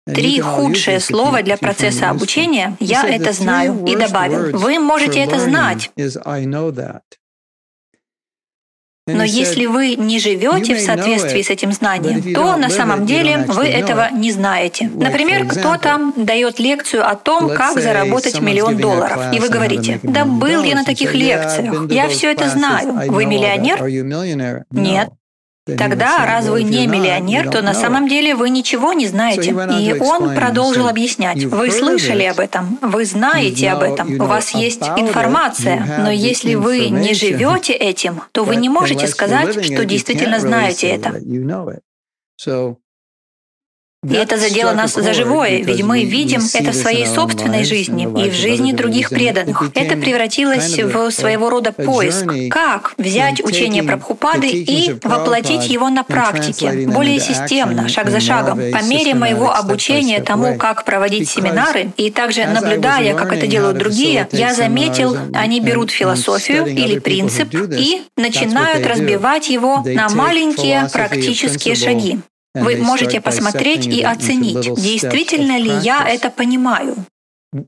Три худшие слова для процесса обучения «я это знаю» и добавил «вы можете это знать». Но если вы не живете в соответствии с этим знанием, то на самом деле вы этого не знаете. Например, кто-то дает лекцию о том, как заработать миллион долларов, и вы говорите, да был я на таких лекциях, я все это знаю. Вы миллионер? Нет. Тогда, раз вы не миллионер, то на самом деле вы ничего не знаете. И он продолжил объяснять. Вы слышали об этом, вы знаете об этом, у вас есть информация, но если вы не живете этим, то вы не можете сказать, что действительно знаете это. И это задело нас за живое, ведь мы видим это в своей собственной жизни и в жизни других преданных. Это превратилось в своего рода поиск. Как взять учение Прабхупады и воплотить его на практике, более системно, шаг за шагом. По мере моего обучения тому, как проводить семинары, и также наблюдая, как это делают другие, я заметил, они берут философию или принцип и начинают разбивать его на маленькие практические шаги. Вы можете посмотреть и оценить, действительно ли я это понимаю.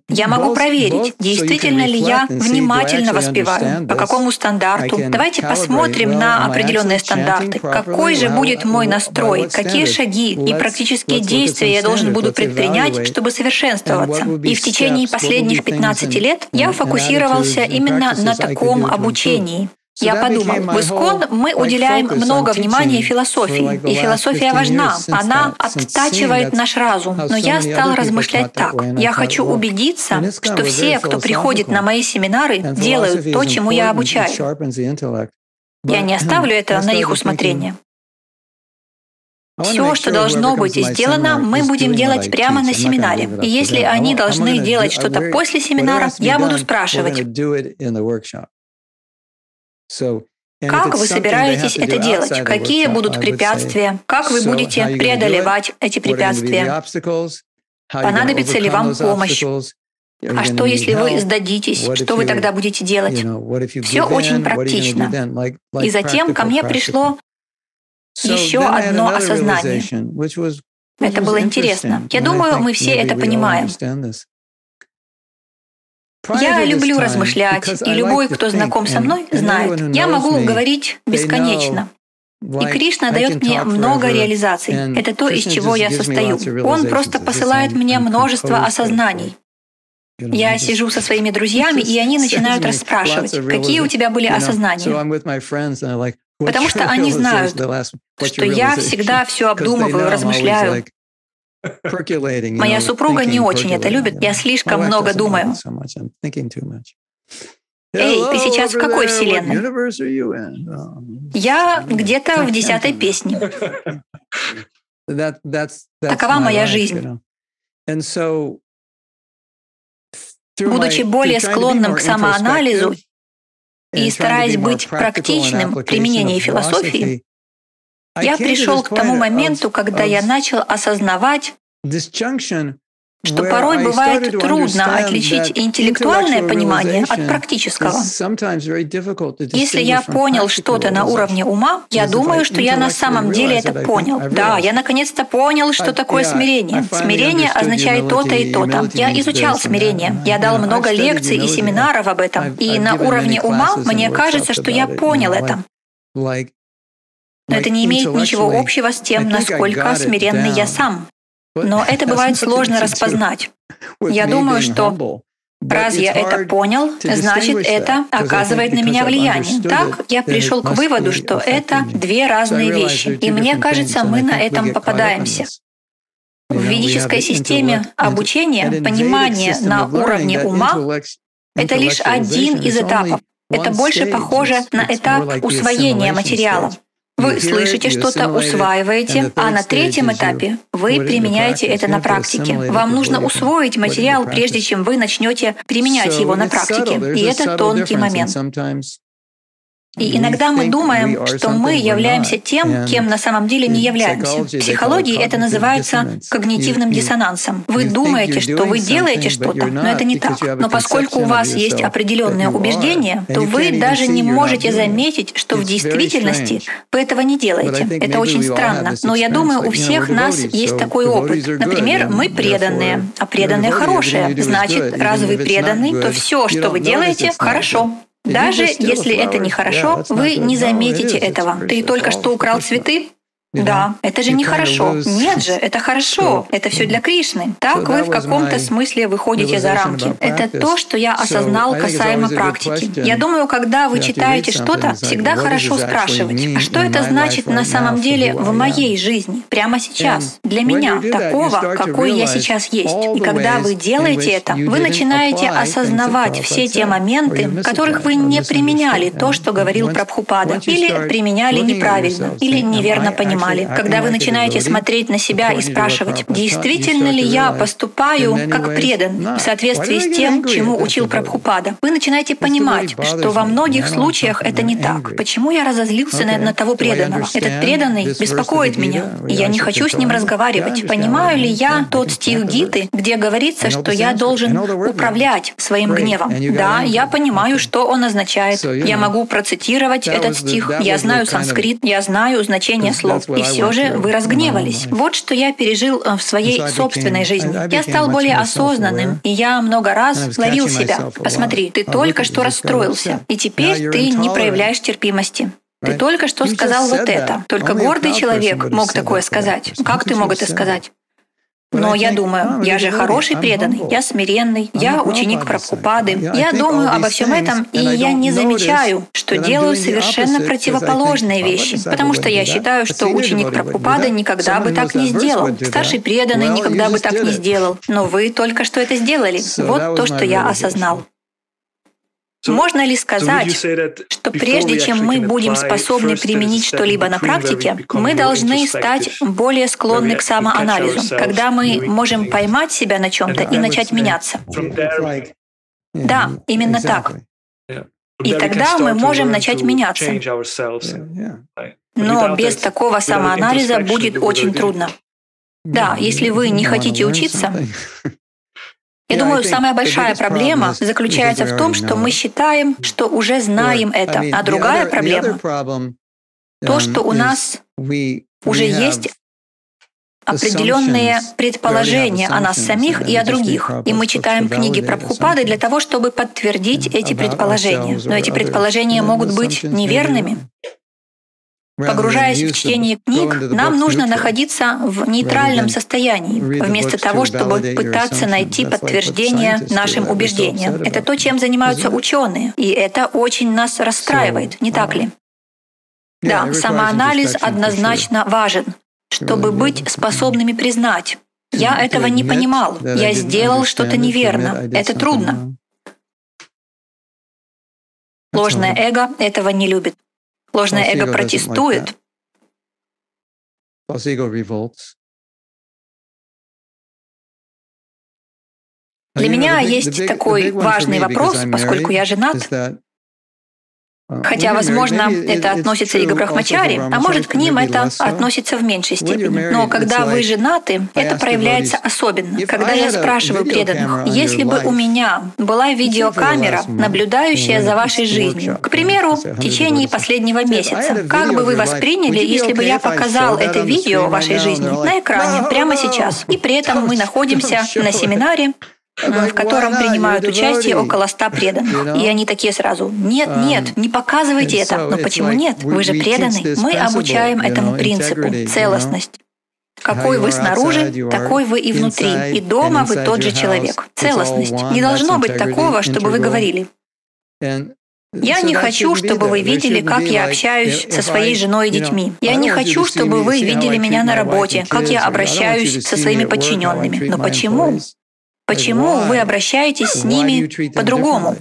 Я могу проверить, действительно ли я внимательно воспеваю, по какому стандарту. Давайте посмотрим на определенные стандарты. Какой же будет мой настрой, какие шаги и практические действия я должен буду предпринять, чтобы совершенствоваться. И в течение последних 15 лет я фокусировался именно на таком обучении. Я подумал, в Искон мы уделяем много внимания философии, и философия важна, она оттачивает наш разум. Но я стал размышлять так. Я хочу убедиться, что все, кто приходит на мои семинары, делают то, чему я обучаю. Я не оставлю это на их усмотрение. Все, что должно быть сделано, мы будем делать прямо на семинаре. И если они должны делать что-то после семинара, я буду спрашивать, как вы собираетесь это делать? Какие будут препятствия? Как вы будете преодолевать эти препятствия? Понадобится ли вам помощь? А что, если вы сдадитесь? Что вы тогда будете делать? Все очень практично. И затем ко мне пришло еще одно осознание. Это было интересно. Я думаю, мы все это понимаем. Я люблю размышлять, и любой, кто знаком со мной, знает, я могу говорить бесконечно. И Кришна дает мне много реализаций. Это то, из чего я состою. Он просто посылает мне множество осознаний. Я сижу со своими друзьями, и они начинают расспрашивать, какие у тебя были осознания. Потому что они знают, что я всегда все обдумываю, размышляю. Моя супруга не очень это любит, я слишком много думаю. Эй, ты сейчас в какой вселенной? Я где-то в десятой песне. Такова моя жизнь. Будучи более склонным к самоанализу и стараясь быть практичным в применении философии, я пришел к тому моменту, когда я начал осознавать, что порой бывает трудно отличить интеллектуальное понимание от практического. Если я понял что-то на уровне ума, я думаю, что я на самом деле это понял. Да, я наконец-то понял, что такое смирение. Смирение означает то-то и то-то. Я изучал смирение. Я дал много лекций и семинаров об этом. И на уровне ума мне кажется, что я понял это. Но это не имеет ничего общего с тем, насколько смиренный я сам. Но это бывает сложно распознать. Я думаю, что Раз я это понял, значит, это оказывает на меня влияние. Так я пришел к выводу, что это две разные вещи. И мне кажется, мы на этом попадаемся. В ведической системе обучения понимание на уровне ума — это лишь один из этапов. Это больше похоже на этап усвоения материала. Вы слышите что-то, усваиваете, а на третьем этапе вы применяете это на практике. Вам нужно усвоить материал, прежде чем вы начнете применять его на практике. И это тонкий момент. И иногда мы думаем, что мы являемся тем, кем на самом деле не являемся. В психологии это называется когнитивным диссонансом. Вы думаете, что вы делаете что-то, но это не так. Но поскольку у вас есть определенные убеждения, то вы даже не можете заметить, что в действительности вы этого не делаете. Это очень странно. Но я думаю, у всех нас есть такой опыт. Например, мы преданные, а преданные хорошие. Значит, раз вы преданы, то все, что вы делаете, хорошо. Даже если это нехорошо, вы не заметите этого. Ты только что украл цветы, да, это же нехорошо. Нет же, это хорошо. Это все для Кришны. Так вы в каком-то смысле выходите за рамки. Это то, что я осознал касаемо практики. Я думаю, когда вы читаете что-то, всегда хорошо спрашивать, а что это значит на самом деле в моей жизни, прямо сейчас, для меня, такого, какой я сейчас есть. И когда вы делаете это, вы начинаете осознавать все те моменты, в которых вы не применяли то, что говорил Прабхупада, или применяли неправильно, или неверно понимали понимали. Когда вы начинаете смотреть на себя и спрашивать, действительно ли я поступаю как предан в соответствии с тем, чему учил Прабхупада, вы начинаете понимать, что во многих случаях это не так. Почему я разозлился на, на того преданного? Этот преданный беспокоит меня, и я не хочу с ним разговаривать. Понимаю ли я тот стих Гиты, где говорится, что я должен управлять своим гневом? Да, я понимаю, что он означает. Я могу процитировать этот стих. Я знаю санскрит, я знаю значение слов. И все же вы разгневались. Вот что я пережил э, в своей собственной жизни. Я стал более осознанным, и я много раз ловил себя. Посмотри, ты только что расстроился, и теперь ты не проявляешь терпимости. Ты только что сказал вот это. Только гордый человек мог такое сказать. Как ты мог это сказать? Но я думаю, я же хороший преданный, я смиренный, я ученик Прабхупады. Я думаю обо всем этом, и я не замечаю, что делаю совершенно противоположные вещи, потому что я считаю, что ученик Прабхупады никогда бы так не сделал. Старший преданный никогда бы так не сделал. Но вы только что это сделали. Вот то, что я осознал. Можно ли сказать, что прежде чем мы будем способны применить что-либо на практике, мы должны стать более склонны к самоанализу, когда мы можем поймать себя на чем-то и начать меняться? Да, именно так. И тогда мы можем начать меняться. Но без такого самоанализа будет очень трудно. Да, если вы не хотите учиться, Я думаю, самая большая проблема заключается в том, что мы считаем, что уже знаем это. А другая проблема — то, что у нас уже есть определенные предположения о нас самих и о других. И мы читаем книги Прабхупады для того, чтобы подтвердить эти предположения. Но эти предположения могут быть неверными. Погружаясь в чтение книг, нам нужно находиться в нейтральном состоянии, вместо того, чтобы пытаться найти подтверждение нашим убеждениям. Это то, чем занимаются ученые, и это очень нас расстраивает, не так ли? Да, самоанализ однозначно важен, чтобы быть способными признать. Я этого не понимал, я сделал что-то неверно. Это трудно. Ложное эго этого не любит. Ложное эго протестует. Для меня есть такой важный вопрос, поскольку я женат. Хотя, возможно, это относится и к Брахмачари, а может, к ним это относится в меньшей степени. Но когда вы женаты, это проявляется особенно. Когда я спрашиваю преданных, если бы у меня была видеокамера, наблюдающая за вашей жизнью, к примеру, в течение последнего месяца, как бы вы восприняли, если бы я показал это видео вашей жизни на экране прямо сейчас, и при этом мы находимся на семинаре, в котором принимают участие около ста преданных. И они такие сразу, нет, um, нет, не показывайте это. Но почему нет? Вы же преданы. Мы обучаем этому принципу – целостность. Какой вы снаружи, такой вы и внутри. И дома вы тот же человек. Целостность. Не должно быть такого, чтобы вы говорили. Я не хочу, чтобы вы видели, как я общаюсь со своей женой и детьми. Я не хочу, чтобы вы видели меня на работе, как я обращаюсь со своими подчиненными. Но почему? Почему вы обращаетесь с ними по-другому?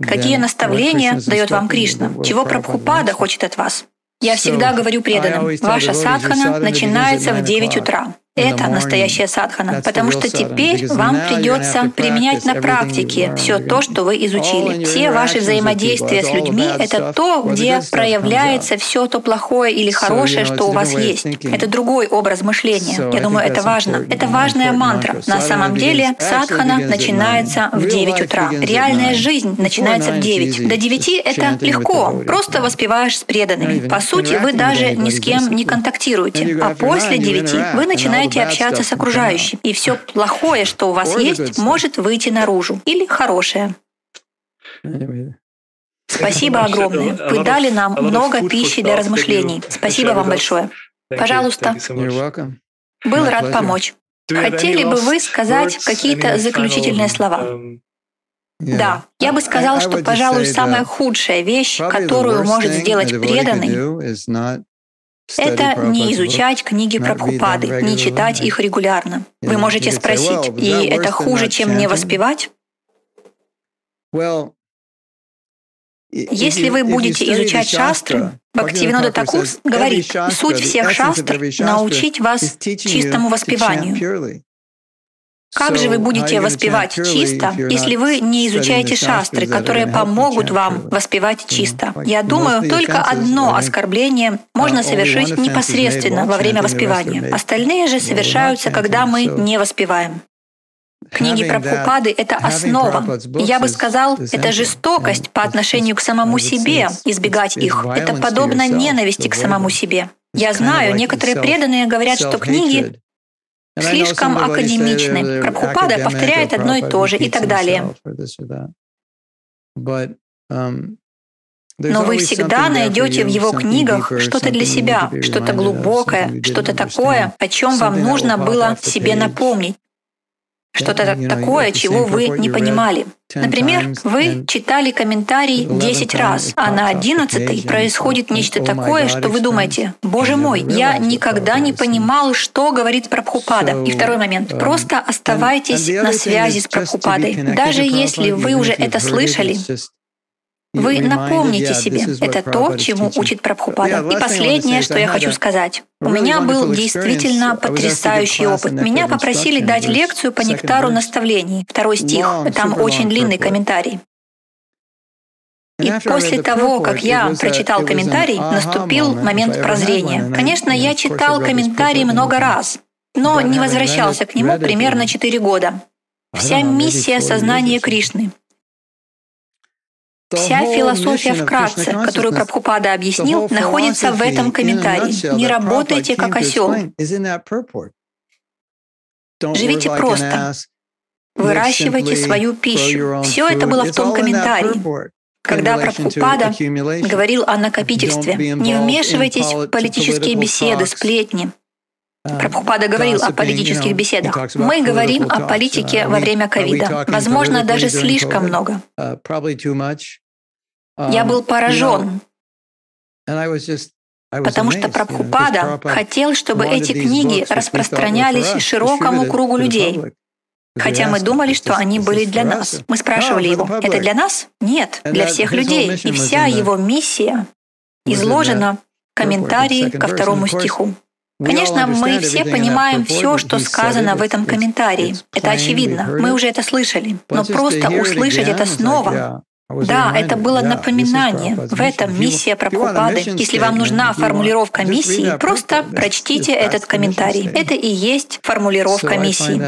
Какие наставления дает вам Кришна? Чего Прабхупада хочет от вас? Я всегда говорю преданным, ваша садхана начинается в 9 утра. Это настоящая садхана, потому что теперь вам придется применять на практике все то, что вы изучили. Все ваши взаимодействия с людьми — это то, где проявляется все то плохое или хорошее, что у вас есть. Это другой образ мышления. Я думаю, это важно. Это важная мантра. На самом деле садхана начинается в 9 утра. Реальная жизнь начинается в 9. До 9 это легко. Просто воспеваешь с преданными. По сути, вы даже ни с кем не контактируете. А после 9 вы начинаете начинаете общаться с окружающим, и все плохое, что у вас есть, может выйти наружу. Или хорошее. Спасибо огромное. Вы дали нам много пищи для размышлений. Спасибо вам большое. Пожалуйста. Был рад помочь. Хотели бы вы сказать какие-то заключительные слова? Um, да, я бы сказал, что, пожалуй, самая худшая вещь, которую может сделать преданный, это не изучать книги Прабхупады, не читать их регулярно. Вы можете спросить, и это хуже, чем не воспевать? Если вы будете изучать шастры, Бхактивинода Такур говорит, суть всех шастр — научить вас чистому воспеванию. Как же вы будете воспевать чисто, если вы не изучаете шастры, которые помогут вам воспевать чисто? Я думаю, только одно оскорбление можно совершить непосредственно во время воспевания. Остальные же совершаются, когда мы не воспеваем. Книги про Прабхупады — это основа. Я бы сказал, это жестокость по отношению к самому себе, избегать их. Это подобно ненависти к самому себе. Я знаю, некоторые преданные говорят, что книги слишком академичны. Прабхупада повторяет одно и то же и так далее. Um, Но вы всегда найдете в его книгах что-то для себя, что-то глубокое, что-то такое, о чем вам нужно было себе напомнить что-то такое, чего вы не понимали. Например, вы читали комментарий 10 раз, а на 11 происходит нечто такое, что вы думаете, «Боже мой, я никогда не понимал, что говорит Прабхупада». И второй момент. Um, Просто оставайтесь на связи с Прабхупадой. Даже если вы уже это слышали, вы напомните себе, это то, чему учит Прабхупада. И последнее, что я хочу сказать. У меня был действительно потрясающий опыт. Меня попросили дать лекцию по нектару наставлений. Второй стих. Там очень длинный комментарий. И после того, как я прочитал комментарий, наступил момент прозрения. Конечно, я читал комментарий много раз, но не возвращался к нему примерно 4 года. Вся миссия сознания Кришны Вся философия вкратце, которую Прабхупада объяснил, находится в этом комментарии. Не работайте как осел. Живите просто. Выращивайте свою пищу. Все это было в том комментарии. Когда Прабхупада говорил о накопительстве, не вмешивайтесь в политические беседы, сплетни. Uh, Прабхупада говорил о политических беседах. Мы говорим о политике во время ковида. Возможно, даже слишком много. Uh, Я um, был поражен, потому что Прабхупада хотел, чтобы эти книги распространялись широкому кругу людей. Хотя мы думали, что они были для нас. Мы спрашивали его, это для нас? Нет, для всех людей. И вся его миссия изложена в комментарии ко второму стиху. Конечно, мы все понимаем все, что сказано в этом комментарии. Это очевидно. Мы уже это слышали. Но просто услышать это снова Да, это было напоминание. В этом миссия Прабхупады. Если вам нужна формулировка миссии, просто прочтите этот комментарий. Это и есть формулировка миссии.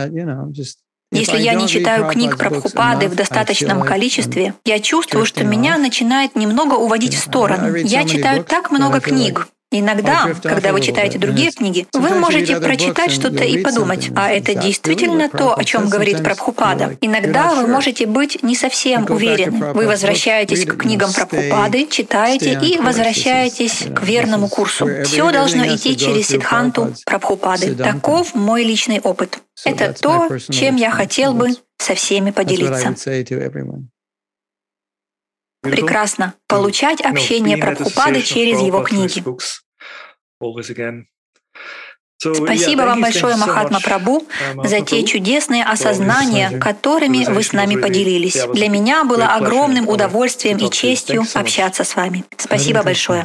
Если я не читаю книг про Прабхупады в достаточном количестве, я чувствую, что меня начинает немного уводить в сторону. Я читаю так много книг, Иногда, когда вы читаете другие книги, вы можете прочитать что-то и подумать, а это действительно то, о чем говорит Прабхупада. Иногда вы можете быть не совсем уверены. Вы возвращаетесь к книгам Прабхупады, читаете и возвращаетесь к верному курсу. Все должно идти через Сидханту Прабхупады. Таков мой личный опыт. Это то, чем я хотел бы со всеми поделиться. Прекрасно. Получать общение Прабхупады через его книги. Спасибо вам большое, Махатма Прабу, uh, за те чудесные осознания, которыми вы с нами поделились. Для меня было огромным удовольствием и честью общаться с вами. Спасибо большое.